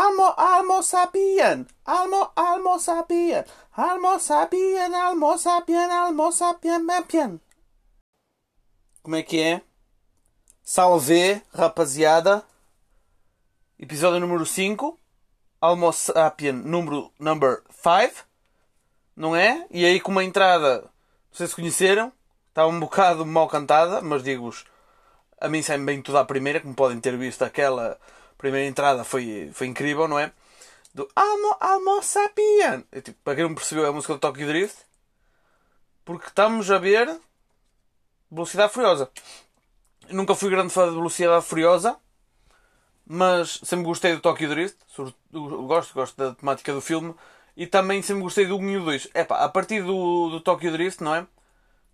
Almo, almo sapien. Almo, almo sapien. Almo sapien, almo sapien, almo sapien, sapien. Como é que é? Salve, rapaziada. Episódio número 5. Almo sapien número number 5. Não é? E aí com uma entrada, não sei se conheceram, estava um bocado mal cantada, mas digo-vos, a mim sai bem tudo à primeira, como podem ter visto aquela primeira entrada foi, foi incrível, não é? Do Almo, Almo Sapien. É, tipo, para quem não percebeu, é a música do Tokyo Drift. Porque estamos a ver Velocidade Furiosa. Eu nunca fui grande fã de Velocidade Furiosa, mas sempre gostei do Tokyo Drift. Gosto, gosto da temática do filme. E também sempre gostei do 1 e o 2. Epá, a partir do, do Tokyo Drift, não é?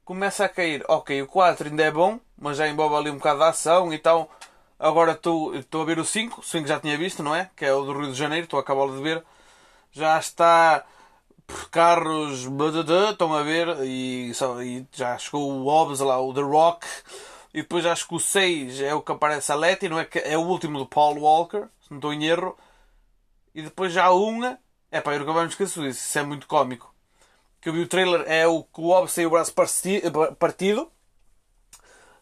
Começa a cair. Ok, o 4 ainda é bom, mas já envolve ali um bocado de ação e tal. Agora estou a ver o 5, o 5 já tinha visto, não é? Que é o do Rio de Janeiro, estou a acabar de ver. Já está por carros, estão a ver, e, e, já chegou o Hobbs lá, o The Rock. E depois acho que o 6 é o que aparece a Letty, não é? Que é o último do Paul Walker, se não estou em erro. E depois já há uma. É pá, eu nunca mais me esqueço disso, isso é muito cómico. Que eu vi o trailer, é o que o Hobbs tem o braço partido.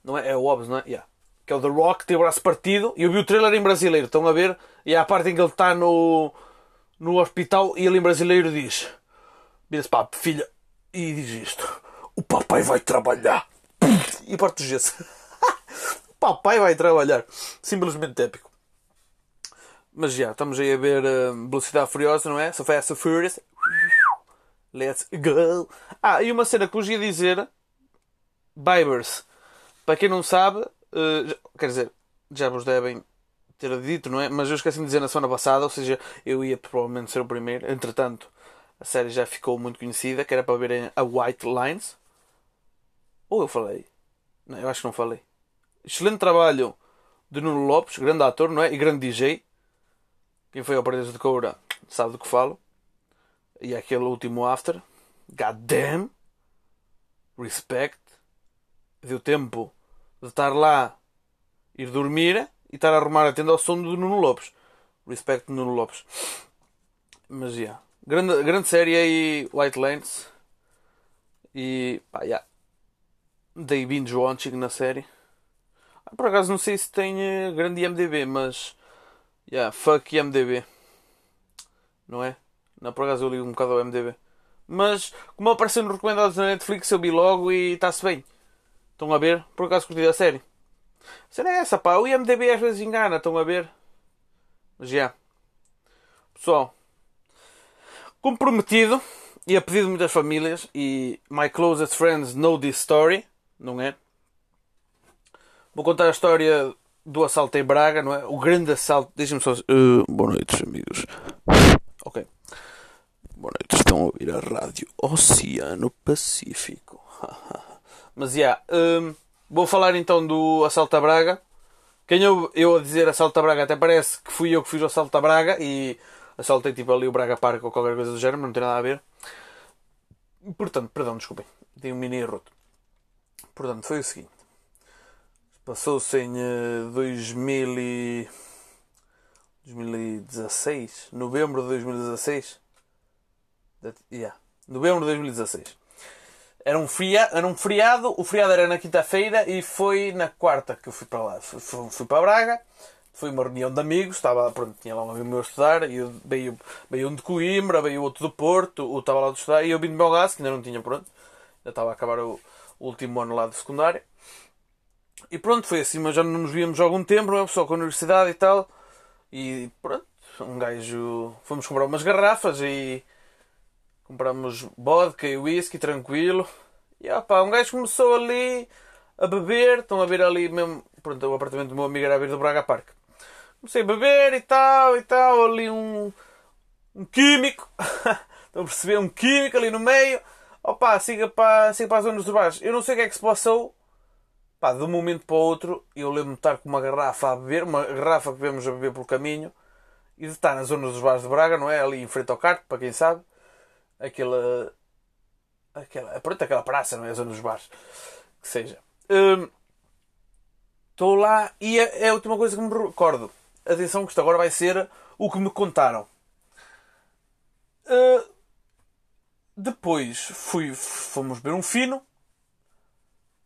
Não é? É o Hobbs, não é? Yeah que é o The Rock, tem o braço partido. E eu vi o trailer em brasileiro, estão a ver? E há a parte em que ele está no, no hospital e ele em brasileiro diz: Vira-se para filha, e diz isto: O papai vai trabalhar. E parte o gesso. o papai vai trabalhar. Simplesmente épico. Mas já, estamos aí a ver uh, Velocidade Furiosa, não é? So Fast and Furious. Let's go. Ah, e uma cena que vos ia dizer: Bibers. Para quem não sabe, Uh, quer dizer, já vos devem ter dito, não é? Mas eu esqueci de dizer na semana passada, ou seja, eu ia provavelmente ser o primeiro. Entretanto, a série já ficou muito conhecida, que era para verem a White Lines. Ou eu falei? Não, eu acho que não falei. Excelente trabalho de Nuno Lopes, grande ator, não é? E grande DJ. Quem foi ao Paredes de Coura sabe do que falo. E aquele último After. God damn. Respect. Deu tempo de estar lá, ir dormir e estar a arrumar a tenda ao som do Nuno Lopes. Respect Nuno Lopes. Mas já. Yeah. Grande, grande série aí, White. E pá, já. Yeah. Dei binge watching na série. Ah, por acaso não sei se tem uh, grande IMDB, mas. Yeah, fuck IMDB. Não é? Não, por acaso eu li um bocado ao IMDB. Mas, como apareceu no recomendados na Netflix, eu vi logo e está-se bem. Estão a ver? Por acaso curti a série. A série é essa, pá. O IMDB às vezes engana, estão a ver? Mas já. Pessoal, comprometido e a pedido de muitas famílias e my closest friends know this story, não é? Vou contar a história do assalto em Braga, não é? O grande assalto. Deixem-me só. Uh, boa noite, amigos. Ok. Boa noite, estão a ouvir a rádio Oceano Pacífico. Mas, yeah, um, vou falar então do assalto a Braga. Quem eu, eu a dizer assalto a Braga até parece que fui eu que fiz o assalto a Braga e assaltei tipo ali o Braga Park ou qualquer coisa do género, mas não tem nada a ver. Portanto, perdão, desculpem, tem um mini erro. Portanto, foi o seguinte. Passou-se em uh, 2000 e... 2016, novembro de 2016. Yeah. Novembro de 2016. Era um, fria, era um feriado, o feriado era na quinta-feira e foi na quarta que eu fui para lá. Fui, fui, para Braga, foi uma reunião de amigos, estava, pronto, tinha lá um amigo meu a estudar, e veio, veio um de Coimbra, veio outro do Porto, o estava lá a estudar, e eu vim de Belgaço, que ainda não tinha pronto, já estava a acabar o, o último ano lá de secundário. E pronto, foi assim, mas já não nos víamos há algum tempo, não é? Só com a universidade e tal. E pronto, um gajo. Fomos comprar umas garrafas e Compramos vodka e whisky, tranquilo. E opa, um gajo começou ali a beber. Estão a ver ali mesmo. Pronto, o apartamento do meu amigo era a ver do Braga Park. Comecei a beber e tal e tal. Ali um. Um químico. Estão a perceber? Um químico ali no meio. Opa, siga para, siga para as zonas dos bares. Eu não sei o que é que se passou. Pá, de um momento para o outro, eu lembro-me de estar com uma garrafa a beber, uma garrafa que vemos a beber pelo caminho, e de estar nas zonas dos bares de Braga, não é? Ali em frente ao carto, para quem sabe aquela. aquela pronto, aquela praça, não é? A zona dos bares. Que seja. Estou hum, lá e é, é, a última coisa que me recordo. atenção que isto agora vai ser o que me contaram. Uh, depois fui, fomos ver um fino.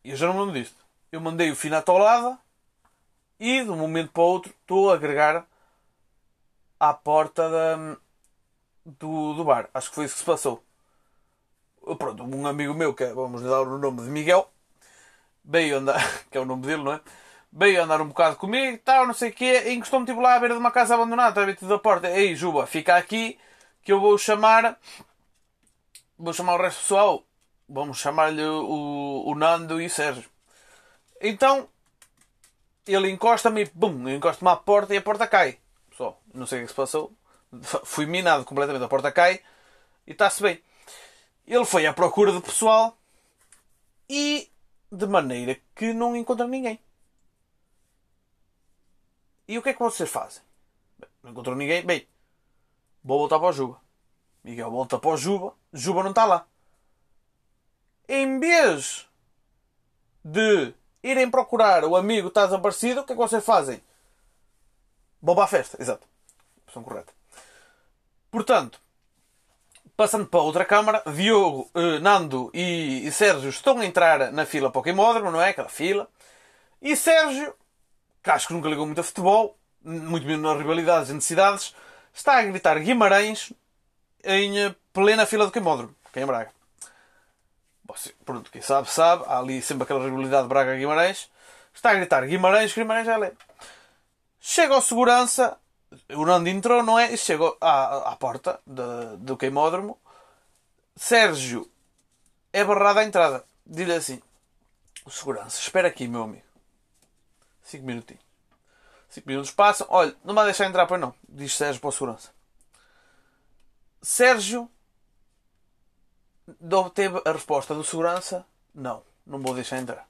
E eu já não me lembro disto. Eu mandei o fino à tolada e de um momento para o outro estou a agregar à porta da, do, do bar. Acho que foi isso que se passou. Pronto, um amigo meu, que é, vamos dar o nome de Miguel, veio andar, que é o nome dele, não é? Veio andar um bocado comigo e tal, não sei o quê, e encostou-me tipo lá à beira de uma casa abandonada, está da porta. Ei, Juba, fica aqui que eu vou chamar. Vou chamar o resto do pessoal. Vamos chamar-lhe o, o Nando e o Sérgio. Então, ele encosta-me e bum, encosta-me à porta e a porta cai. Só, não sei o que se passou. Fui minado completamente, a porta cai e está-se bem. Ele foi à procura de pessoal e de maneira que não encontra ninguém. E o que é que vocês fazem? não encontrou ninguém? Bem, vou voltar para o Juba. Miguel volta para o Juba. Juba não está lá. Em vez de irem procurar o amigo que está desaparecido, o que é que vocês fazem? Vão para a festa. Exato. Opção correta. Portanto, passando para outra câmara, Diogo, eh, Nando e, e, Sérgio estão a entrar na fila para o queimódromo, não é? Aquela fila. E Sérgio, que acho que nunca ligou muito a futebol, muito menos nas rivalidades e necessidades, está a gritar Guimarães em eh, plena fila do queimódromo, que é em Braga. Pronto, quem sabe, sabe. Há ali sempre aquela rivalidade Braga-Guimarães. Está a gritar Guimarães, Guimarães já lê. Chega ao segurança, o Nando entrou, não é? E chegou à, à porta de, do queimódromo. Sérgio é barrado à entrada. Diz-lhe assim: O segurança, espera aqui, meu amigo. Cinco minutinhos. Cinco minutos passam. Olha, não vai deixar entrar, pois não. Diz Sérgio para o segurança. Sérgio obteve a resposta do segurança: Não, não vou deixar entrar.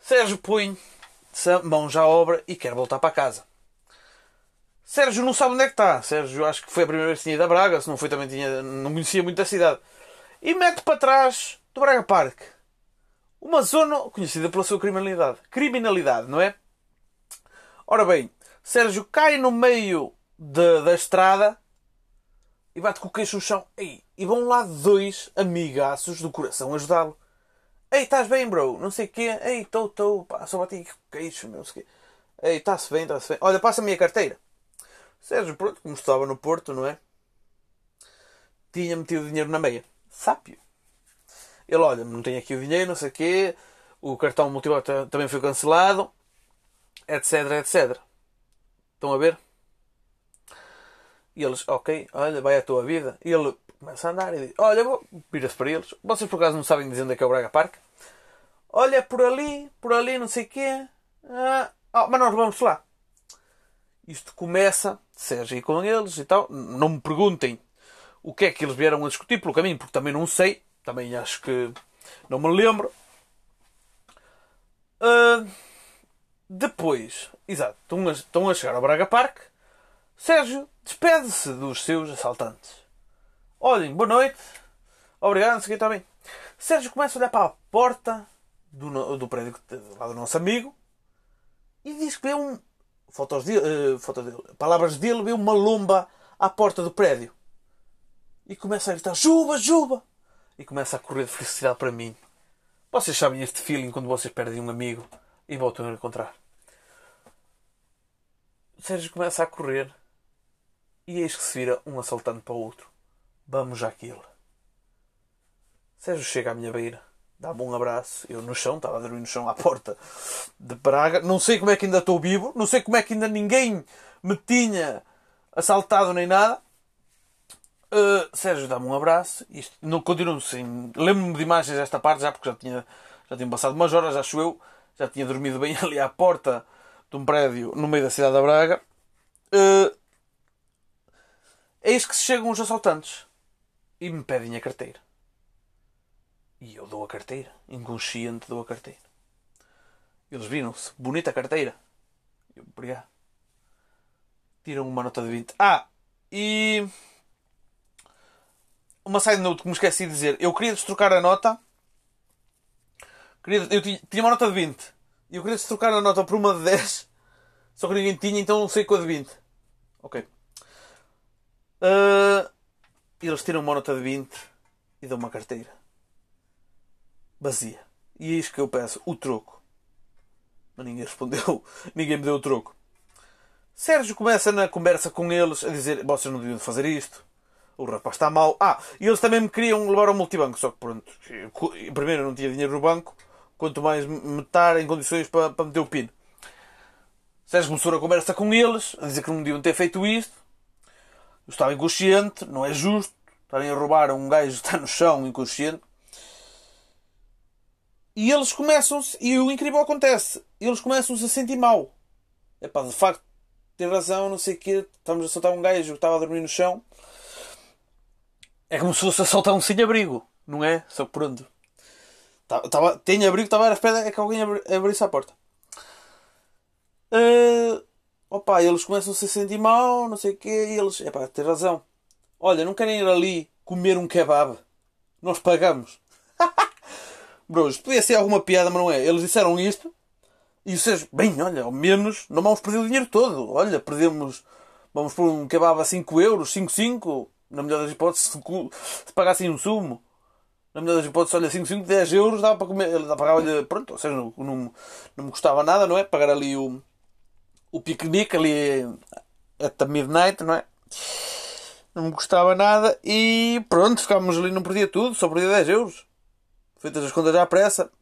Sérgio põe mãos à obra e quer voltar para casa. Sérgio não sabe onde é que está. Sérgio acho que foi a primeira vez que tinha ido a Braga, se não foi também tinha, não conhecia muito a cidade. E mete para trás do Braga Park. Uma zona conhecida pela sua criminalidade. Criminalidade, não é? Ora bem, Sérgio cai no meio de, da estrada e bate com o queixo no chão. Ei, e vão lá dois amigaços do coração ajudá-lo. Ei, estás bem, bro? Não sei o quê. Ei, estou, estou. Só bati com o queixo, não sei o quê. Ei, está-se bem, está-se bem. Olha, passa-me a carteira. Sérgio, pronto, como estava no Porto, não é? Tinha metido dinheiro na meia. Sápio. Ele, olha, não tenho aqui o dinheiro, não sei o quê. O cartão multibanco também foi cancelado. Etc, etc. Estão a ver? E eles, ok, olha, vai a tua vida. E ele começa a andar e diz, olha, vira-se para eles. Vocês por acaso não sabem dizer onde é que é o Braga Park? Olha, por ali, por ali, não sei o quê. Ah, oh, mas nós vamos lá. Isto começa, seja aí com eles e tal. Não me perguntem o que é que eles vieram a discutir pelo caminho, porque também não sei. Também acho que não me lembro. Uh, depois, exato, estão a, estão a chegar ao Braga Park. Sérgio despede-se dos seus assaltantes. Olhem, boa noite. Obrigado, não sei está bem. Sérgio começa a olhar para a porta do, do prédio lá do nosso amigo e diz que vê um, fotos dele, uh, fotos dele, palavras dele, vê uma lomba à porta do prédio. E começa a gritar: Juba, Juba! E começa a correr de felicidade para mim. Vocês sabem este feeling quando vocês perdem um amigo e voltam a encontrar. O Sérgio começa a correr e eis que se vira um assaltante para o outro. Vamos àquilo. Sérgio chega à minha beira dá-me um abraço. Eu no chão, estava a dormir no chão à porta de Praga. Não sei como é que ainda estou vivo, não sei como é que ainda ninguém me tinha assaltado nem nada. Uh, Sérgio, dá-me um abraço. Isto, não continuo sem. Lembro-me de imagens desta parte já porque já tinha, já tinha passado umas horas, acho eu. Já tinha dormido bem ali à porta de um prédio no meio da cidade da Braga. Uh, eis que se chegam os assaltantes e me pedem a carteira. E eu dou a carteira. Inconsciente dou a carteira. Eles viram-se. Bonita carteira. Eu, obrigado. Tiram uma nota de 20. Ah! E. Uma side note que me esqueci de dizer. Eu queria destrocar a nota. Queria, eu tinha, uma nota de 20. E eu queria destrocar a nota por uma de 10. Só que ninguém tinha, então sei com a de 20. Ok. Uh, eles tiram uma nota de 20 e dão uma carteira. Vazia. E é isto que eu peço, o troco. Mas ninguém respondeu. ninguém me deu o troco. Sérgio começa na conversa com eles a dizer: vocês não deviam fazer isto. O rapaz está mal. Ah, e eles também me queriam levar ao multibanco. Só que pronto. Primeiro eu não tinha dinheiro no banco. Quanto mais me estar em condições para, para meter o pino. Sérgio começou a conversa com eles, a dizer que não deviam ter feito isto. Eu estava inconsciente, não é justo estarem a roubar um gajo que está no chão inconsciente. E eles começam-se, e o incrível acontece, eles começam-se a sentir mal. É pá, de facto, tem razão, não sei o quê, estamos a soltar um gajo que estava a dormir no chão. É como se fosse a soltar um sem-abrigo, não é? Só que pronto. Tava, tem abrigo, estava à espera é que alguém abrisse a porta. Uh, opa, eles começam a se sentir mal, não sei o quê, e eles, é pá, tem razão. Olha, não querem ir ali comer um kebab? Nós pagamos. Bro, isto podia ser alguma piada, mas não é. Eles disseram isto e vocês, bem, olha, ao menos não vamos perder o dinheiro todo. Olha, perdemos, vamos por um kebab a 5 euros, 5, 5. Na melhor das hipóteses, se, se pagassem um sumo. Na melhor das hipóteses, olha, 5, 5, 10 euros dá para comer. Pagar, olha, pronto, ou seja, não, não, não me custava nada, não é? Pagar ali o, o piquenique ali at midnight, não é? Não me custava nada e pronto, ficámos ali, não perdia tudo, só perdia 10 euros. Feitas as contas à pressa.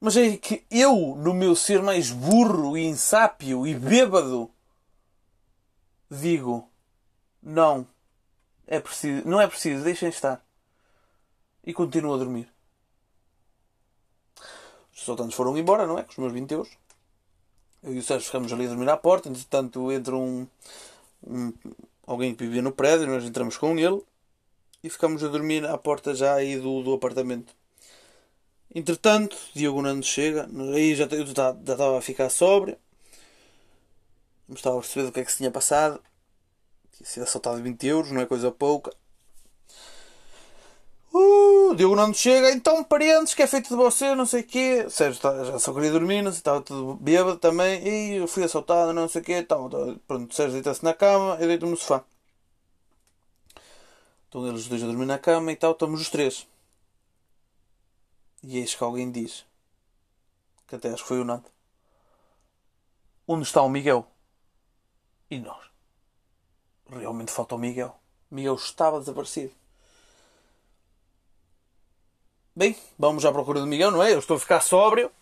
Mas é que eu, no meu ser mais burro e insápio e bêbado, digo: não, é preciso, não é preciso, deixem estar. E continuo a dormir. Os assaltantes foram embora, não é? Com os meus 20 euros. Eu e o Sérgio ficamos ali a dormir à porta. Entretanto, entra um, um, alguém que vivia no prédio. Nós entramos com ele e ficamos a dormir à porta já aí do, do apartamento. Entretanto, Diogo Nando chega. Aí já, eu já, já estava a ficar sóbrio. Não estava a perceber do que é que se tinha passado. Tinha sido assaltado 20 euros, não é coisa pouca. Uh, Diogo Nando chega, então parentes, que é feito de você, não sei o quê. Sérgio tá, já só queria dormir, não sei, estava tudo bêbado também. E eu fui assaltado, não sei o quê. Então, pronto, Sérgio deita-se na cama, eu deito-me no sofá. Estão eles dois a dormir na cama e tal, estamos os três. E eis que alguém diz, que até acho que foi o Nando: Onde está o Miguel? E nós? Realmente falta o Miguel. Miguel estava desaparecido. Bem, vamos à procura do Miguel, não é? Eu estou a ficar sóbrio.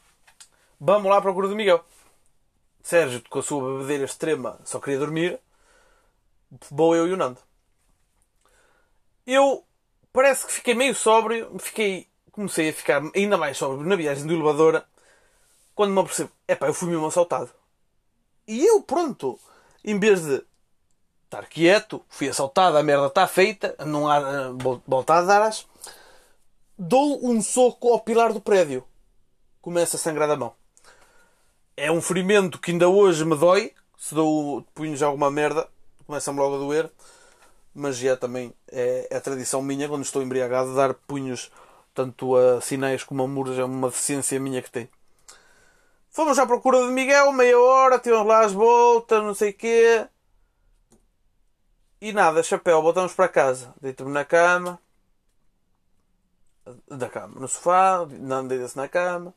Vamos lá à procura do Miguel. Sérgio, com a sua bebedeira extrema, só queria dormir. Vou eu e o Nando. Eu parece que fiquei meio sóbrio. Fiquei, comecei a ficar ainda mais sóbrio na viagem do elevador. Quando me apercebo, epá, eu fui mesmo assaltado. E eu, pronto, em vez de estar quieto, fui assaltado, a merda está feita, não há voltar a dar as dou um soco ao pilar do prédio. Começa a sangrar da mão. É um ferimento que ainda hoje me dói. Se dou punhos alguma merda, começa-me logo a doer. Mas já também é, é a tradição minha, quando estou embriagado, dar punhos tanto a sinais como a muros. É uma deficiência minha que tem. Fomos à procura de Miguel, meia hora, tivemos lá as voltas, não sei o quê. E nada, chapéu, voltamos para casa. Deito-me na cama, da cama, no sofá, não deita-se na cama,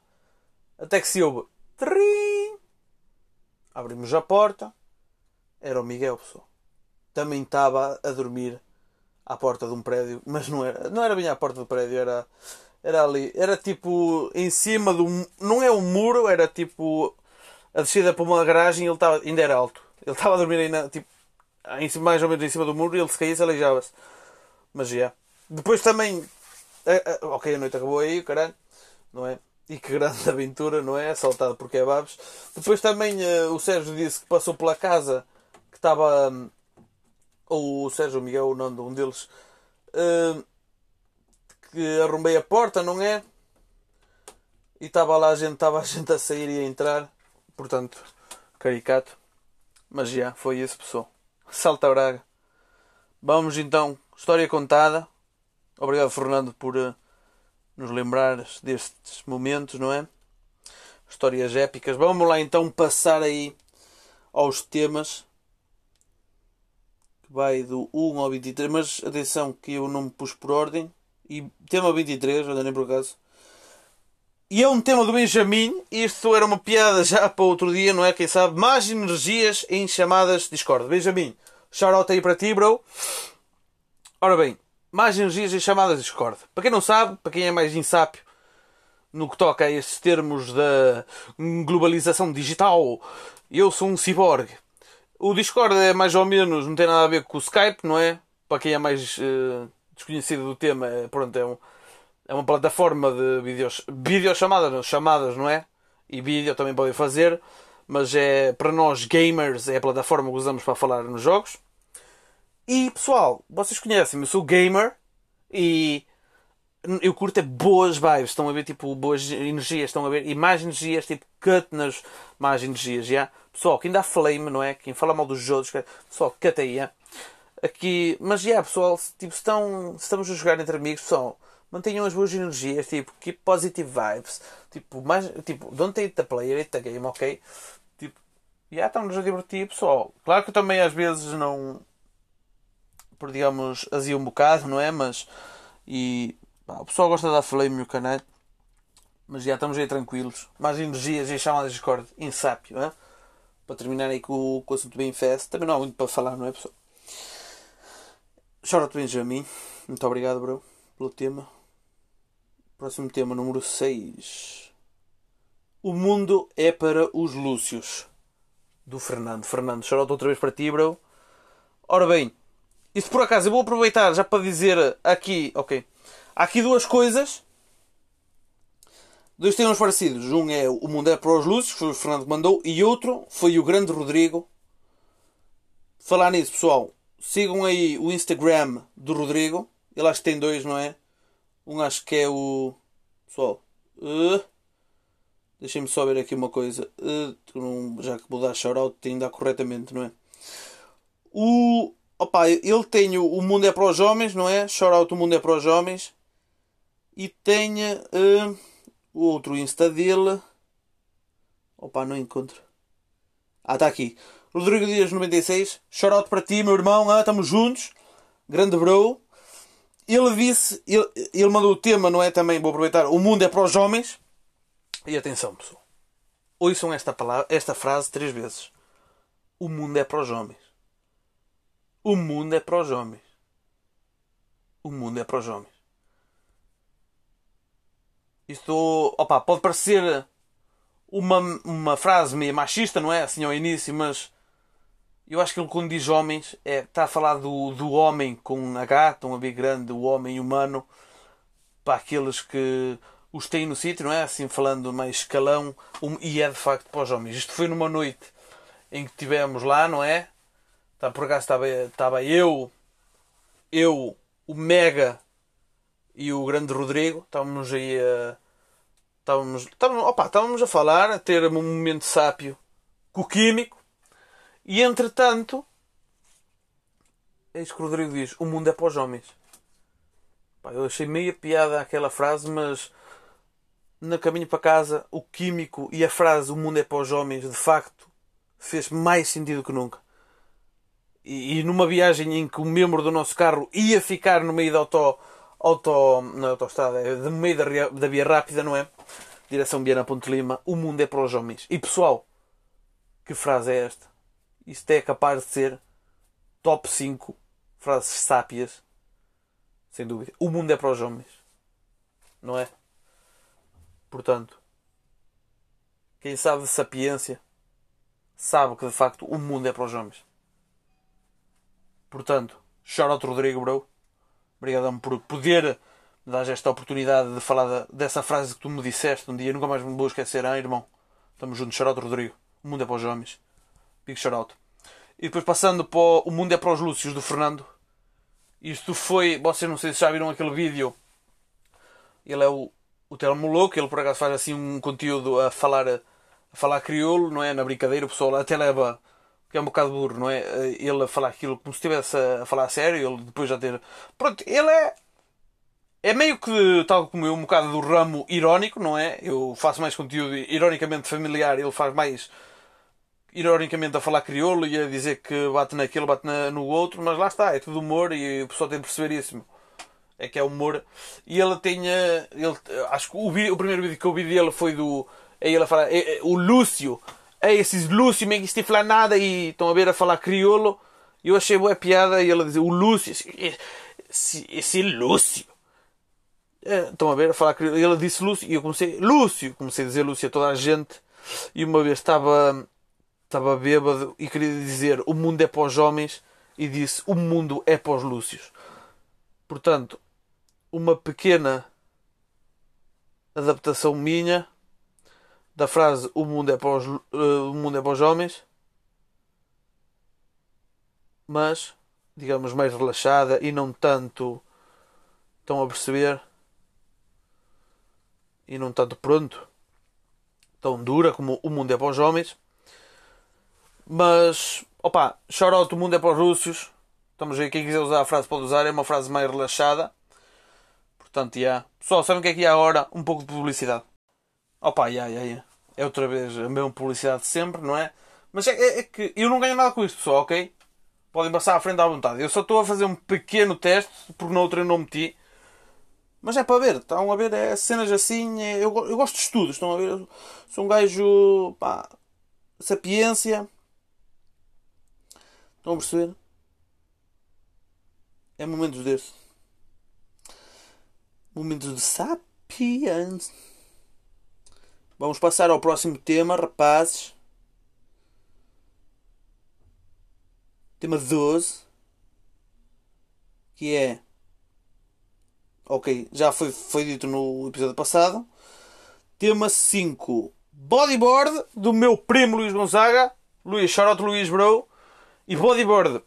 até que se ouve trim. Abrimos a porta, era o Miguel, pessoal. Também estava a dormir à porta de um prédio, mas não era, não era bem à porta do prédio, era, era ali, era tipo em cima do, não é um muro, era tipo a descida para uma garagem, ele estava, ainda era alto. Ele estava a dormir ainda, tipo, em cima, mais ou menos em cima do muro e ele se caísse, aleijava-se. Mas já. Depois também é, é, ok, a noite acabou aí, caralho, não é? E que grande aventura, não é? Assaltado por kebabs. Depois também uh, o Sérgio disse que passou pela casa que estava. Um, o Sérgio, Miguel, o nome de um deles. Uh, que arrombei a porta, não é? E estava lá a gente, estava a gente a sair e a entrar. Portanto, caricato. Mas já, foi isso, pessoal. Salta Braga. Vamos então, história contada. Obrigado, Fernando, por uh, nos lembrar destes momentos, não é? Histórias épicas. Vamos lá então passar aí aos temas. Vai do 1 ao 23. Mas atenção que eu não me pus por ordem. E tema 23, olha nem por acaso. E é um tema do Benjamin. Isto era uma piada já para outro dia, não é? Quem sabe? Mais energias em chamadas Discord. Benjamin, shout out aí para ti, bro. Ora bem, mais energias em chamadas Discord. Para quem não sabe, para quem é mais insápio no que toca a estes termos da globalização digital, eu sou um ciborgue. O Discord é mais ou menos, não tem nada a ver com o Skype, não é? Para quem é mais uh, desconhecido do tema, é, pronto, é, um, é uma plataforma de vídeos, videochamadas, não, chamadas, não é? E vídeo também podem fazer, mas é para nós gamers é a plataforma que usamos para falar nos jogos. E pessoal, vocês conhecem-me, eu sou gamer e eu curto é boas vibes, estão a ver tipo boas energias, estão a ver, e mais energias, tipo cut nas mais energias, já. Pessoal, quem dá flame, não é? Quem fala mal dos outros, pessoal, cut aí, já. Aqui, mas já, pessoal, tipo, estão, estamos a jogar entre amigos, pessoal, mantenham as boas energias, tipo, keep positive vibes, tipo, mais, tipo, don't take the player, hate the game, ok? Tipo, já estamos a divertir, pessoal. Claro que eu também às vezes não, por digamos, azia um bocado, não é? Mas, e Pá, o pessoal gosta da flame no canal. Mas já estamos aí tranquilos. Mais energias e chamadas de Discord. Insápio, é? Para terminar aí com, com o assunto bem fest. Também não há muito para falar, não é, pessoal? Chora-te Benjamin. Muito obrigado, bro, pelo tema. Próximo tema, número 6. O mundo é para os Lúcios. Do Fernando. Fernando, chora outra vez para ti, bro. Ora bem, isso por acaso eu vou aproveitar já para dizer aqui, ok. Há aqui duas coisas. Dois temas parecidos. Um é O Mundo é para os Luzes, que foi o Fernando que mandou, e outro foi o grande Rodrigo. Falar nisso, pessoal, sigam aí o Instagram do Rodrigo. Ele acho que tem dois, não é? Um acho que é o. Pessoal. Uh, Deixem-me só ver aqui uma coisa. Uh, já que vou dar shout-out, tem de dar corretamente, não é? O. Opa, ele tem o, Mundo é para os Homens, não é? Shout-out O Mundo é para os Homens e tenha uh, o outro Insta dele. Opa, não encontro. Ah, está aqui. Rodrigo Dias 96. Shoutout para ti, meu irmão. Ah, estamos juntos. Grande bro. Ele disse, ele, ele mandou o tema, não é? Também vou aproveitar. O mundo é para os homens. E atenção, pessoal. Ouçam esta, palavra, esta frase três vezes. O mundo é para os homens. O mundo é para os homens. O mundo é para os homens. Isto, opa, pode parecer uma, uma frase meio machista, não é? Assim ao início, mas eu acho que ele quando diz homens é, está a falar do, do homem com H, tão a bem grande, o homem humano, para aqueles que os têm no sítio, não é? Assim falando mais escalão, um, e é de facto para os homens. Isto foi numa noite em que tivemos lá, não é? Tá, por acaso estava, estava eu, eu, o Mega e o grande Rodrigo, estávamos aí a. Estávamos, estávamos, opa, estávamos a falar, a ter um momento sápio com o químico, e entretanto, eis que o Rodrigo diz: O mundo é para os homens. Pá, eu achei meia piada aquela frase, mas no caminho para casa, o químico e a frase O mundo é para os homens, de facto, fez mais sentido que nunca. E, numa viagem em que o membro do nosso carro ia ficar no meio da auto auto, na autostrada, é de meio da, da via rápida, não é? Direção Viana Ponte Lima, o mundo é para os homens. E pessoal, que frase é esta? Isto é capaz de ser top 5 frases sápias, sem dúvida. O mundo é para os homens, não é? Portanto, quem sabe de sapiência sabe que de facto o mundo é para os homens. Portanto, shout out Rodrigo, bro. Obrigadão por poder me dar esta oportunidade de falar dessa frase que tu me disseste um dia. Nunca mais me vou esquecer, hein, irmão? Estamos juntos. Shout Rodrigo. O mundo é para os homens. Big shout E depois passando para o mundo é para os Lúcios do Fernando. Isto foi. Vocês não sei se já viram aquele vídeo. Ele é o, o Telmo Louco. Ele por acaso faz assim um conteúdo a falar, a falar crioulo, não é? Na brincadeira. O pessoal até leva que é um bocado burro, não é? Eh, ele a falar aquilo como se estivesse a falar a sério, ele depois já ter. Pronto, ele é. É meio que, tal como eu, um bocado do ramo irónico, não é? Eu faço mais conteúdo ironicamente familiar, ele faz mais ironicamente a falar crioulo e a dizer que bate naquele, bate na, no outro, mas lá está, é tudo humor e o pessoal tem de perceber isso. É que é humor. E ele tinha. Ele, acho que o, o primeiro vídeo que eu vi dele foi do. É ele a falar. É, é, o Lúcio. É esses Lúcio, me que falar nada e estão a ver a falar crioulo. Eu achei boa piada e ele a dizer: O Lúcio. Esse, esse Lúcio. É, estão a ver a falar crioulo. E ele disse Lúcio e eu comecei. Lúcio! Comecei a dizer Lúcio a toda a gente. E uma vez estava estava bêbado e queria dizer o mundo é para os homens e disse o mundo é para os lúcios. Portanto, uma pequena adaptação minha da frase o mundo é para os, uh, o mundo é para os homens, mas digamos mais relaxada e não tanto estão a perceber e não tanto pronto tão dura como o mundo é para os homens mas, opa, shoutout, o mundo é para os rússios. Estamos aí, quem quiser usar a frase pode usar, é uma frase mais relaxada. Portanto, já. Yeah. Pessoal, sabem o que é que há agora? Um pouco de publicidade. Opa, já, já, já. É outra vez a mesma publicidade de sempre, não é? Mas é, é, é, que eu não ganho nada com isto, pessoal, ok? Podem passar à frente à vontade. Eu só estou a fazer um pequeno teste, porque na outra eu não meti. Mas é para ver, estão a ver, é cenas assim. É, eu, eu gosto de estudos, estão a ver? sou um gajo, pá, sapiência Estão a perceber? É momentos desses. Momentos de sapiens. Vamos passar ao próximo tema, rapazes. Tema 12. Que é. Ok, já foi, foi dito no episódio passado. Tema 5. Bodyboard do meu primo Luís Gonzaga. Luís, shoutout Luís Bro. E bodyboard.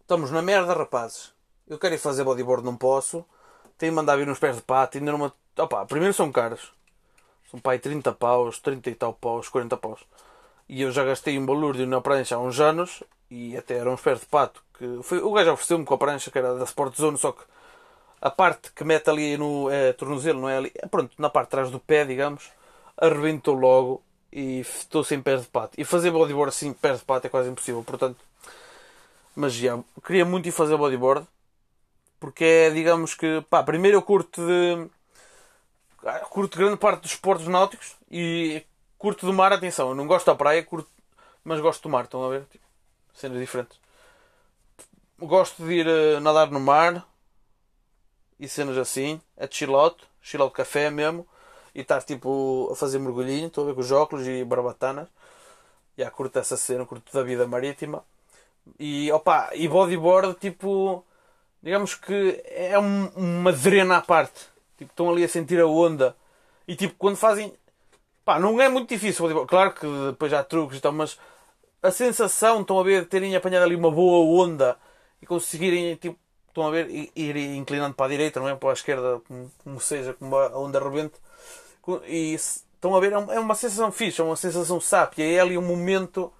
Estamos na merda, rapazes. Eu quero ir fazer bodyboard, não posso. Tenho de mandar vir uns pés de pato. Ainda numa. Opa, primeiro são caros. São pai 30 paus, 30 e tal paus, 40 paus. E eu já gastei um balúrdio na prancha há uns anos. E até eram uns pés de pato. Que foi... O gajo ofereceu-me com a prancha que era da Sport Zone, só que a parte que mete ali no é, tornozelo, não é ali. É, pronto, na parte de trás do pé, digamos, arrebentou logo e estou sem pés de pato. E fazer bodyboard assim, pés de pato, é quase impossível. Portanto, mas já, queria muito ir fazer bodyboard. Porque é, digamos que, pá, primeiro eu curto de. Curto grande parte dos esportes náuticos e curto do mar, atenção, eu não gosto da praia, curto, mas gosto do mar, estão a ver? Tipo, cenas diferentes. Gosto de ir uh, nadar no mar e cenas assim, out, chill out café mesmo e estar tipo a fazer mergulhinho, estou a ver com os óculos e barbatanas. yeah, curto essa cena, curto da vida marítima. E opa, e bodyboard tipo digamos que é um, uma drena à parte. Tipo, estão ali a sentir a onda. E tipo, quando fazem. Pá, não é muito difícil. Bodyboard. Claro que depois há truques e tal, mas a sensação, estão a ver, de terem apanhado ali uma boa onda e conseguirem, tipo, estão a ver, ir inclinando para a direita, não é? Para a esquerda, como, como seja, como a onda rebente e estão a ver, é, é uma sensação fixa, é uma sensação sápia. É ali um momento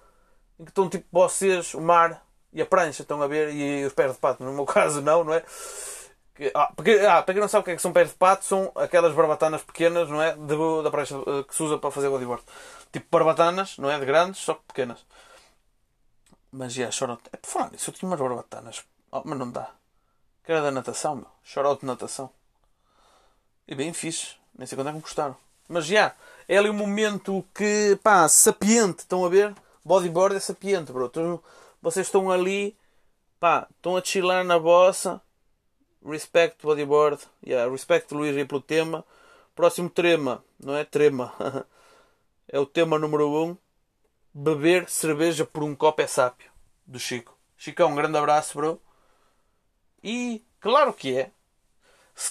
em que estão tipo vocês, o mar e a prancha, estão a ver, e os pés de pato. No meu caso, não, não é? Ah, porque, ah, para quem não sabe o que, é que são pés de pato, são aquelas barbatanas pequenas, não é? De, da prancha eh, que se usa para fazer bodyboard. Tipo barbatanas, não é? De grandes, só que pequenas. Mas já, yeah, chorote. É por falar nisso, eu tinha umas barbatanas. Oh, mas não dá. Que era da natação, meu. Chorote de natação. E bem fixe. Nem sei quando é que me custaram. Mas já, é ali um momento que, pá, sapiente, estão a ver? Bodyboard é sapiente, bro. Vocês estão ali, pá, estão a chilar na bossa. Respect bodyboard. Yeah, respect Luís aí pelo tema. Próximo tema, não é trema. é o tema número 1. Um. Beber cerveja por um copo é sápio. Do Chico. Chicão, um grande abraço, bro. E claro que é.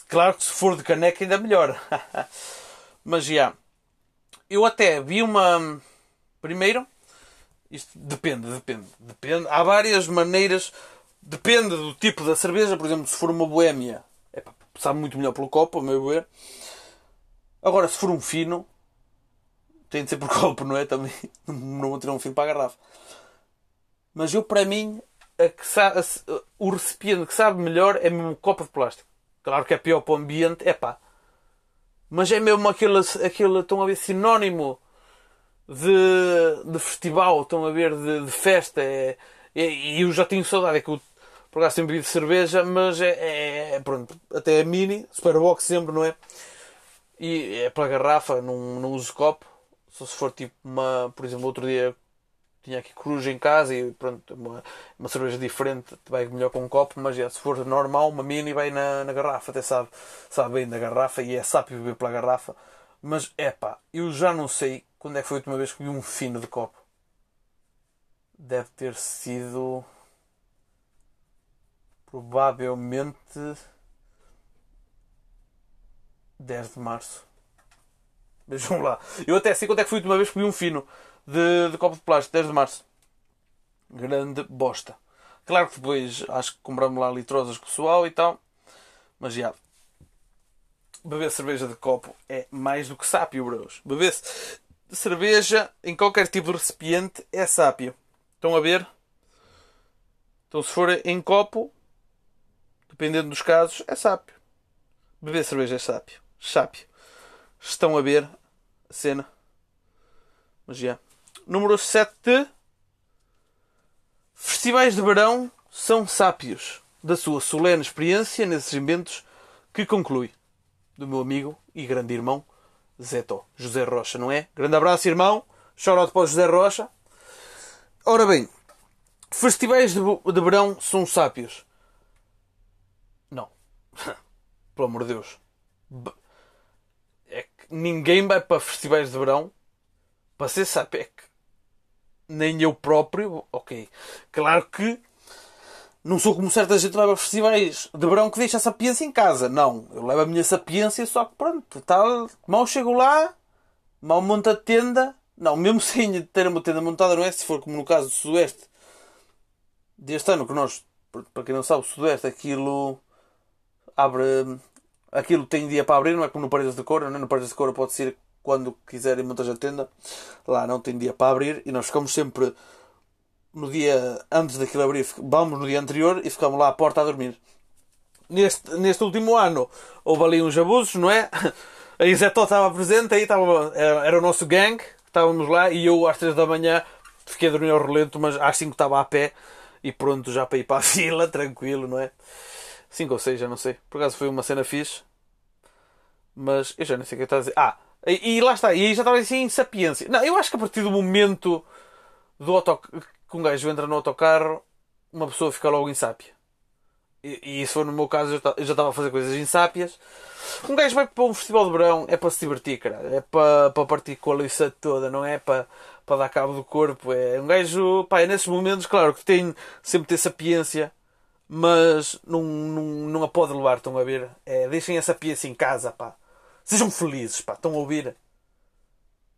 Claro que se for de caneca ainda melhor. Mas já. Yeah, eu até vi uma. Primeiro, isto depende, depende, depende. Há várias maneiras. Depende do tipo da cerveja. Por exemplo, se for uma boémia, é, sabe muito melhor pelo copo, a meu ver. Agora, se for um fino, tem de ser por copo, não é? Também não vou tirar um fino para a garrafa. Mas eu, para mim, sabe, o recipiente que sabe melhor é mesmo um copo de plástico. Claro que é pior para o ambiente, é pá. Mas é mesmo aquele, aquele estão a ver, sinónimo de, de festival, estão a ver, de, de festa. É, é, e eu já tenho saudade, é que por acaso sempre bebi cerveja, mas é, é, é, pronto, até é mini, Superbox sempre, não é? E é pela garrafa, não, não uso copo. Só se for tipo uma, por exemplo, outro dia tinha aqui coruja em casa e pronto, uma, uma cerveja diferente vai melhor com um copo, mas já, se for normal, uma mini vai na, na garrafa, até sabe, sabe bem da garrafa e é sábio beber pela garrafa. Mas é pá, eu já não sei quando é que foi a última vez que vi um fino de copo. Deve ter sido provavelmente 10 de março. Vejam lá. Eu até sei quando é que foi a última vez que um fino de, de copo de plástico, 10 de março. Grande bosta. Claro que depois acho que compramos lá litrosas com o pessoal e tal. Mas já. Beber cerveja de copo é mais do que sápio, bros. Beber cerveja em qualquer tipo de recipiente é sápio. Estão a ver? Então se for em copo, dependendo dos casos, é sápio. Beber cerveja é sápio. Sápio. Estão a ver a cena. Mas já. Número 7. Festivais de verão são sápios. Da sua solene experiência nesses eventos que conclui. Do meu amigo e grande irmão Zeto. José Rocha, não é? Grande abraço, irmão. Chorote para o José Rocha. Ora bem, festivais de, de verão são sápios. Pelo amor de Deus. É que ninguém vai para festivais de verão para ser que nem eu próprio. Ok. Claro que não sou como certa gente leva festivais de verão que deixa a sapiência em casa. Não. Eu levo a minha sapiência, só que pronto. Tal, mal chego lá, mal monto a tenda. Não, mesmo sem ter uma tenda montada, não é? Se for como no caso do Sudoeste deste ano, que nós, para quem não sabe, o Sudoeste, aquilo abre. Aquilo tem dia para abrir, não é como no Paredes de não é? No Paredes de Cor pode ser quando quiserem montar a tenda. Lá não tem dia para abrir e nós ficamos sempre no dia antes daquilo abrir, vamos no dia anterior e ficamos lá à porta a dormir. Neste, neste último ano houve ali uns abusos, não é? A Isetó estava presente, aí estava, era, era, o nosso gang, estávamos lá e eu às 3 da manhã fiquei a dormir ao relento, mas às 5 estava a pé e pronto já para ir para a fila, tranquilo, não é? 5 ou 6, já não sei. Por acaso foi uma cena fixe, mas eu já não sei o que está a dizer. Ah, e, e, lá está, e já estava assim em sapiência. Não, eu acho que a partir do momento do auto, que um gajo entra no autocarro, uma pessoa fica logo em sápia. E, e isso foi no meu caso, eu já estava a fazer coisas insápias. Um gajo vai para um festival de verão, é para se divertir, cara. É para, para partir com a liça toda, não é para, para dar cabo do corpo. É um gajo, pá, é nesses momentos, claro, que tem sempre ter sapiência, mas não, não, não a pode levar, estão a ver? É, deixem a sapiência em casa, pá. Sejam felizes, pá, estão a ouvir?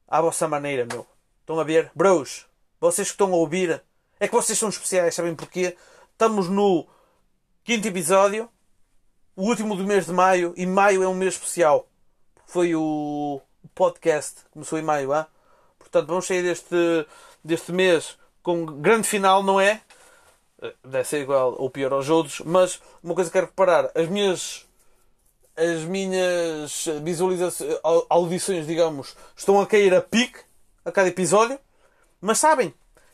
À vossa maneira, meu. Estão a ver? Bros, vocês que estão a ouvir, é que vocês são especiais, sabem porquê? Estamos no quinto episódio, o último do mês de maio, e maio é um mês especial. Foi o podcast, começou em maio, ah? Portanto, vamos sair deste, deste mês com grande final, não é? Deve ser igual ou pior aos outros, mas uma coisa que quero reparar, as minhas as minhas visualizações, audições, digamos, estão a cair a pique a cada episódio. Mas sabem,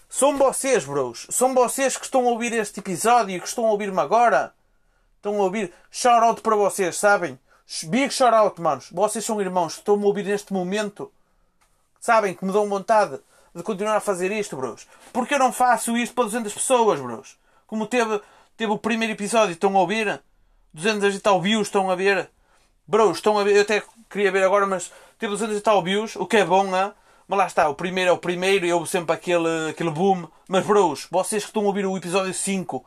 são vocês, bros. São vocês que estão a ouvir este episódio, que estão a ouvir-me agora. Estão a ouvir. Shout out para vocês, sabem? Big shout out, manos. Vocês são irmãos, estão a ouvir neste momento. Sabem que me dão vontade de continuar a fazer isto, bros. Porque eu não faço isto para 200 pessoas, bros. Como teve, teve o primeiro episódio, estão a ouvir? 200 e tal views, estão a ver? Bros, estão a ver? Eu até queria ver agora, mas teve 200 e tal views, o que é bom, hein? Mas lá está, o primeiro é o primeiro e houve sempre aquele, aquele boom. Mas, bros, vocês que estão a ouvir o episódio 5,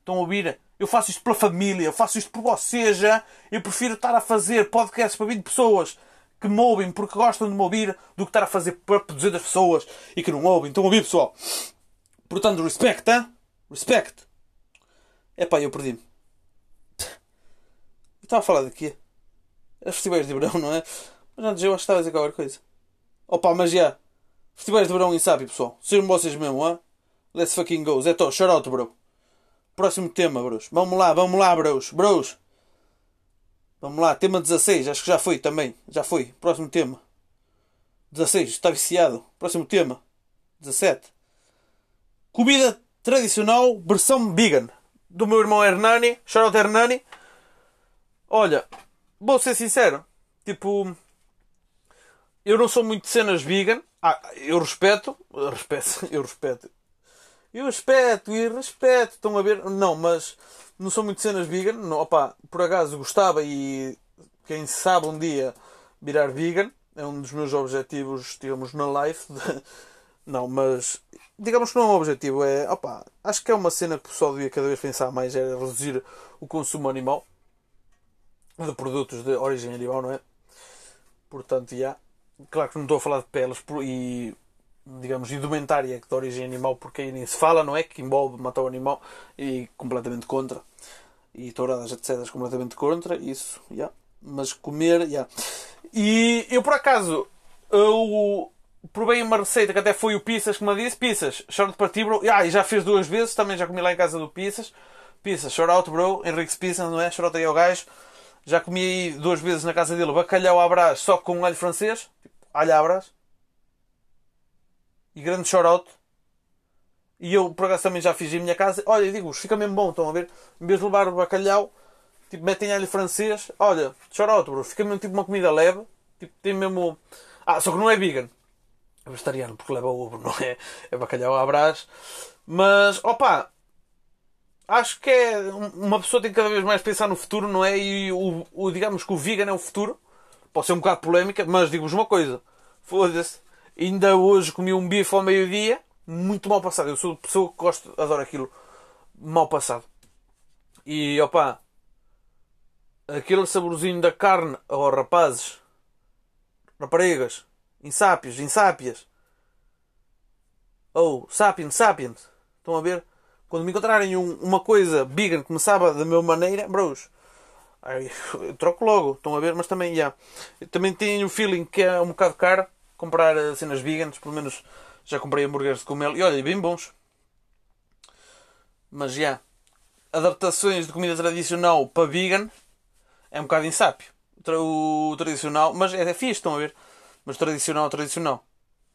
estão a ouvir? Eu faço isto pela família, eu faço isto por vocês já. Eu prefiro estar a fazer podcasts para 20 pessoas que me ouvem porque gostam de me ouvir do que estar a fazer para 200 pessoas e que não ouvem. Estão a ouvir, pessoal? Portanto, respect, hein? Respect. Epá, eu perdi-me. Estava a falar de quê? As festivais de verão, não é? Mas antes eu acho que estava a dizer qualquer coisa. Opa, mas já. Festivais de verão em Sábio, pessoal. Sejam vocês mesmo, ah? Let's fucking go. Zé Tó, shout out, bro. Próximo tema, bros. Vamos lá, vamos lá, bros. Bros. Vamos lá, tema 16. Acho que já foi também. Já foi. Próximo tema. 16. Está viciado. Próximo tema. 17. Comida tradicional versão vegan. Do meu irmão Hernani. Shoutout Hernani. Olha, vou ser sincero. Tipo, eu não sou muito de cenas vegan. Ah, eu respeito. Eu respeito. Eu respeito. Eu respeito e respeito. Estão a ver? Não, mas não sou muito de cenas vegan. Não, opa, por acaso gostava e quem sabe um dia virar vegan. É um dos meus objetivos, digamos, na life. Não, mas digamos que não é um objetivo. É, opa, acho que é uma cena que o pessoal devia cada vez pensar mais. É reduzir o consumo animal de produtos de origem animal, não é? Portanto, já. Claro que não estou a falar de peles e digamos, indumentária de origem animal, porque aí nem se fala, não é? Que envolve matar o animal e completamente contra. E touradas, etc., completamente contra, isso, já. Yeah. Mas comer, já. Yeah. E eu, por acaso, eu provei uma receita que até foi o Pizzas que me disse. Pizzas, short para ti, bro. Ah, e já fez duas vezes, também já comi lá em casa do Pizzas. Pizzas, shout out, bro. Henrique Pizzas, não é? Shout out aí ao gajo. Já comi aí duas vezes na casa dele bacalhau à brás só com alho francês. Tipo, alho à brás e grande shout-out. E eu, por acaso, também já fiz em minha casa. Olha, digo fica mesmo bom, estão a ver? Em vez de levar o bacalhau, tipo, metem alho francês. Olha, shout-out, bro. Fica mesmo tipo uma comida leve. Tipo, tem mesmo... Ah, só que não é vegan. É vegetariano, porque leva ovo, não é? É bacalhau à brás. Mas, opa, acho que é... Uma pessoa tem que cada vez mais pensar no futuro, não é? E o, o digamos que o vegan é o futuro. Pode ser um bocado polémica, mas digo-vos uma coisa. Foda-se Ainda hoje comi um bife ao meio-dia, muito mal passado. Eu sou pessoa que gosto, adoro aquilo mal passado. E opa, aquele saborzinho da carne, oh rapazes, raparigas, insápios, insápias, ou oh, sapiens, estão a ver? Quando me encontrarem um, uma coisa vegan que me sabe da mesma maneira, bros, eu troco logo, estão a ver? Mas também, já, yeah, também tenho o feeling que é um bocado caro comprar eh, cenas veganas, pelo menos já comprei hambúrgueres de cogumelo e olha, bem bons. Mas já, yeah, adaptações de comida tradicional para vegan é um bocado insápio. O tradicional, mas é, é fixe, estão a ver? Mas tradicional, tradicional.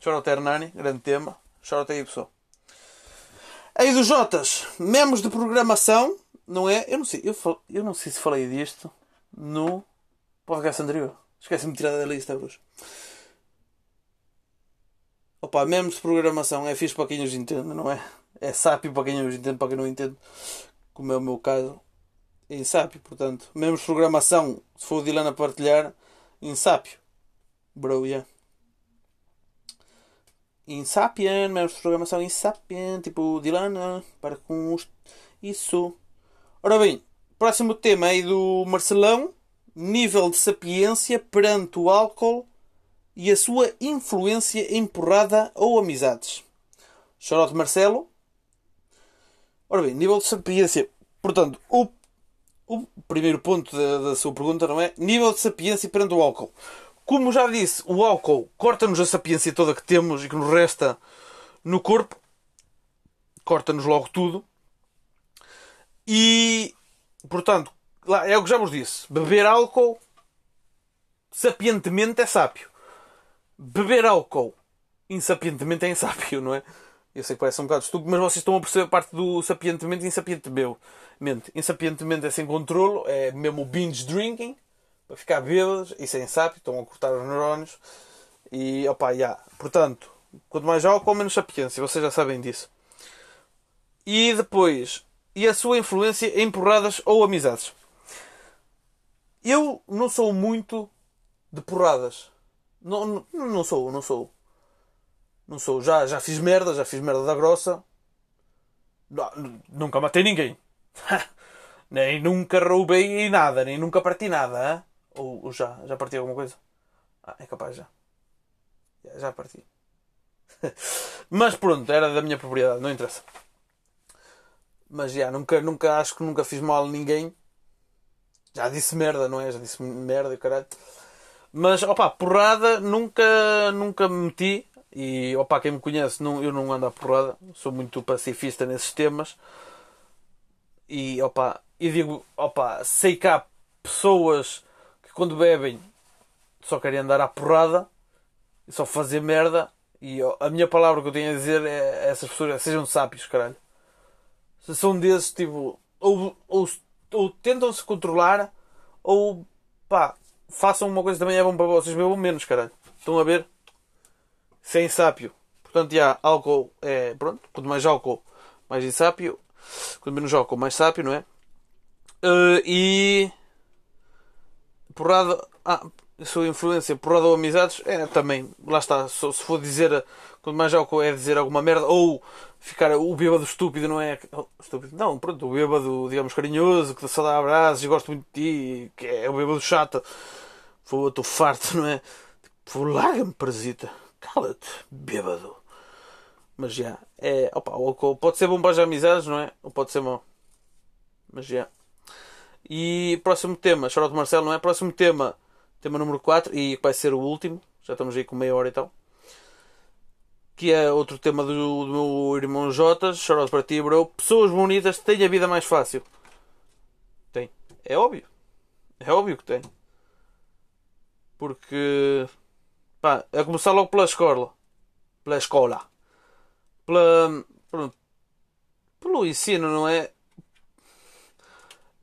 Chora Hernani, grande tema. Chora aí, pessoal. Aí dos Jotas, membros de programação, não é? Eu não sei, eu, fal... eu não sei se falei disto no podcast anterior. Esqueci-me de tirar da lista, Bruce. Opa, mesmo de programação é fixe para quem os entende, não é? É sábio para quem os entende, para quem não entende, como é o meu caso, é insápio, portanto. Mesmo de programação, se for o Dylan a partilhar, insápio. Bro, yeah. Insapien, de programação insapien, tipo Dylan, para com isso. Ora bem, próximo tema aí do Marcelão, nível de sapiência perante o álcool e a sua influência empurrada ou amizades. Chorote Marcelo. Ora bem, nível de sapiência. Portanto, o, o primeiro ponto da, da sua pergunta não é nível de sapiência perante o álcool. Como já disse, o álcool corta-nos a sapiência toda que temos e que nos resta no corpo. Corta-nos logo tudo. E, portanto, é o que já vos disse. Beber álcool sapientemente é sábio beber álcool insapientemente é insábio, não é? Eu sei que parece um bocado estúpido, mas vocês estão a perceber a parte do sapientemente e insapientemente. Insapientemente é sem controlo, é mesmo binge drinking, para ficar bêbados, isso é insábio, estão a cortar os neurónios. E, opa, já. Yeah. Portanto, quanto mais álcool, menos sapiência, vocês já sabem disso. E depois, e a sua influência em porradas ou amizades. Eu não sou muito de porradas. Não, não, não sou, não sou. Não sou. Já, já fiz merda, já fiz merda da grossa. Nunca matei ninguém. nem nunca roubei nada, nem nunca parti nada. Ou, ou, já, já parti alguma coisa? Ah, é capaz já. Já, já parti. Mas pronto, era da minha propriedade, não interessa. Mas já, nunca, nunca acho que nunca fiz mal a ninguém. Já disse merda, não é? Já disse merda caralho. Mas, opa, porrada nunca, nunca me meti. E, opa, quem me conhece, não, eu não ando a porrada. Sou muito pacifista nesses temas. E, opa, e digo, opa, sei que há pessoas que quando bebem só querem andar à porrada. e só fazer merda. E a minha palavra que eu tenho a dizer é essas pessoas: é, sejam sábios, caralho. Se são desses, tipo, ou, ou, ou tentam se controlar, ou pá, façam uma coisa também é bom para vocês, bebam menos, caralho. Estão a ver? Sem sápio. Portanto, já, álcool é. Pronto, quanto mais álcool, mais insápio. Quanto menos álcool, mais sápio, não é? Uh, e. Porrada. Ah, sua influência, porrada ou amizades, é também. Lá está. Se, se for dizer. Quanto mais álcool é dizer alguma merda, ou ficar o bêbado estúpido, não é? Estúpido, não, pronto, o bêbado, digamos, carinhoso, que só dá abraços e gosta muito de ti, que é o bêbado chato. Pô, estou farto, não é? Tipo, larga-me, parasita. Cala-te, bêbado. Mas já, é, opa, pode ser bom para as amizades, não é? Ou pode ser mau. Mas já. E próximo tema, Charlotte Marcelo, não é? Próximo tema, tema número 4, e vai ser o último. Já estamos aí com meia hora e tal. Que é outro tema do, do meu irmão Jotas, Charlotte para ti, bro. Pessoas bonitas têm a vida mais fácil. Tem. É óbvio. É óbvio que tem. Porque. Pá, a começar logo pela escola. Pela escola pela, pronto, pelo ensino, não é?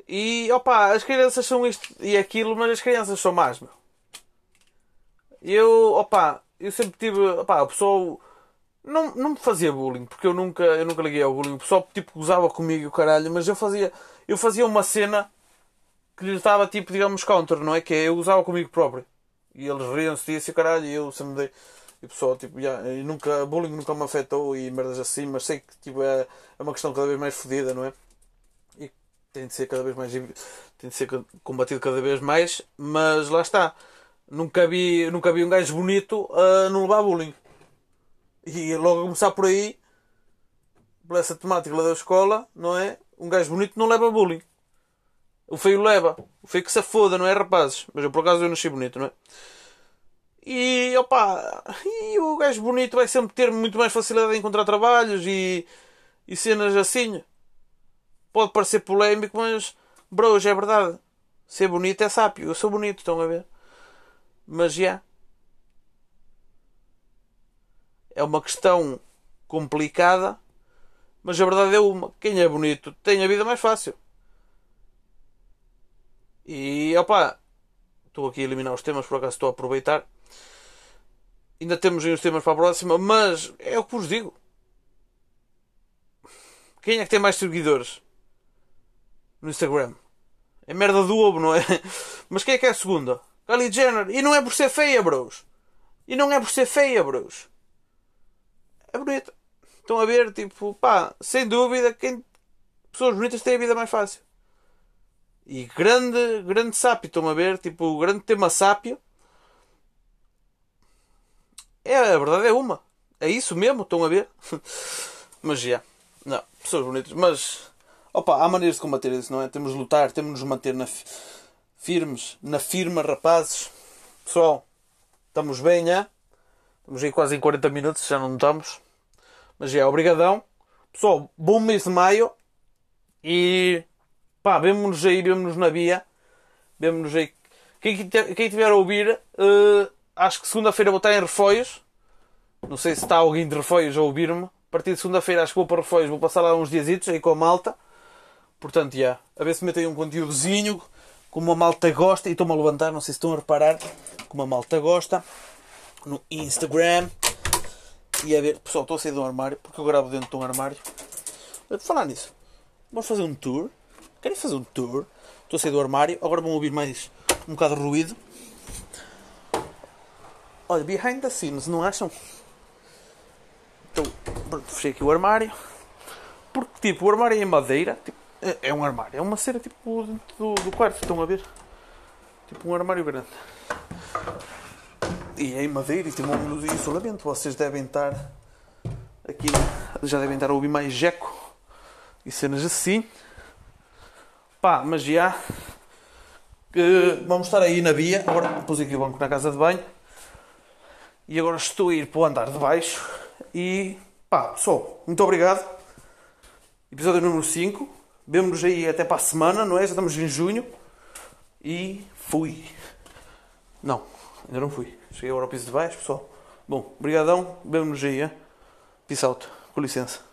E opa, as crianças são isto e aquilo, mas as crianças são más, meu. Eu, opa, eu sempre tive, opa, o pessoal não, não me fazia bullying, porque eu nunca, eu nunca liguei ao bullying. O pessoal tipo gozava comigo, caralho, mas eu fazia, eu fazia uma cena que lhe estava tipo, digamos, counter, não é? Que é, eu usava comigo próprio. E eles riam-se disso e caralho, e eu sempre dei. E o pessoal, tipo, yeah, nunca, bullying nunca me afetou e merdas assim, mas sei que tipo, é, é uma questão cada vez mais fodida, não é? E tem de ser cada vez mais. tem de ser combatido cada vez mais, mas lá está. Nunca vi, nunca vi um gajo bonito a não levar bullying. E logo a começar por aí, por essa temática lá da escola, não é? Um gajo bonito não leva bullying. O feio leva. O feio que se foda, não é, rapazes? Mas eu por acaso eu nasci bonito, não é? E opa, e o gajo bonito vai sempre ter muito mais facilidade em encontrar trabalhos e, e cenas assim. Pode parecer polémico, mas bros, é verdade. Ser bonito é sápio. Eu sou bonito, estão a ver? Mas já. Yeah. É uma questão complicada, mas a verdade é uma. Quem é bonito tem a vida mais fácil. E opa, estou aqui a eliminar os temas, por acaso estou a aproveitar. Ainda temos aí os temas para a próxima, mas é o que vos digo. Quem é que tem mais seguidores no Instagram? É merda do ovo, não é? Mas quem é que é a segunda? Kylie Jenner. E não é por ser feia, bros. E não é por ser feia, bros. É bonita. Estão a ver, tipo, pá, sem dúvida, quem... pessoas bonitas têm a vida mais fácil. E grande, grande sápio, estão a ver, tipo, o grande tema sápio é, a verdade é uma. É isso mesmo, estão a ver? mas já. Não, pessoas bonitas. Mas, opa, há maneiras de combater isso, não é? Temos de lutar, temos de nos manter na firmes, na firma, rapazes. Pessoal, estamos bem, já? Estamos aí quase em 40 minutos, já não estamos. Mas já, obrigadão. Pessoal, bom mês de maio. E, pá, vemo-nos aí, vemo-nos na via. Vemo-nos aí. Quem, quem tiver a ouvir... Uh, acho que segunda-feira vou estar em Refoios. Não sei se está alguém de Refoios a ouvir-me. A partir de segunda-feira acho que vou para Refoios, vou passar lá uns dias aí com a malta. Portanto, já. Yeah, a ver se metem um conteúdozinho como a malta gosta. E estou-me a levantar, não sei se estão a reparar, como a malta gosta. No Instagram. E a ver, pessoal, estou a sair um armário, porque eu gravo dentro de um armário. Falar nisso, vamos fazer um tour. Querem fazer um tour? Estou a sair do armário, agora vão ouvir mais um bocado de ruído. Olha, behind the scenes, não acham? Então, fechei aqui o armário. Porque, tipo, o armário é em madeira. Tipo, é, é um armário. É uma cera, tipo, dentro do, do quarto. Estão a ver? Tipo, um armário grande. E é em madeira e tem um isolamento. Vocês devem estar aqui. Já devem estar a ouvir mais jeco e cenas assim. Pá, mas já. Uh, vamos estar aí na via. Agora pus aqui o banco na casa de banho. E agora estou a ir para o andar de baixo. E pá, pessoal, muito obrigado. Episódio número 5. Vemo-nos aí até para a semana, não é? Já estamos em junho. E fui. Não, ainda não fui. Cheguei agora ao piso de baixo, pessoal. Bom, brigadão, vemo-nos aí. Peace out. Com licença.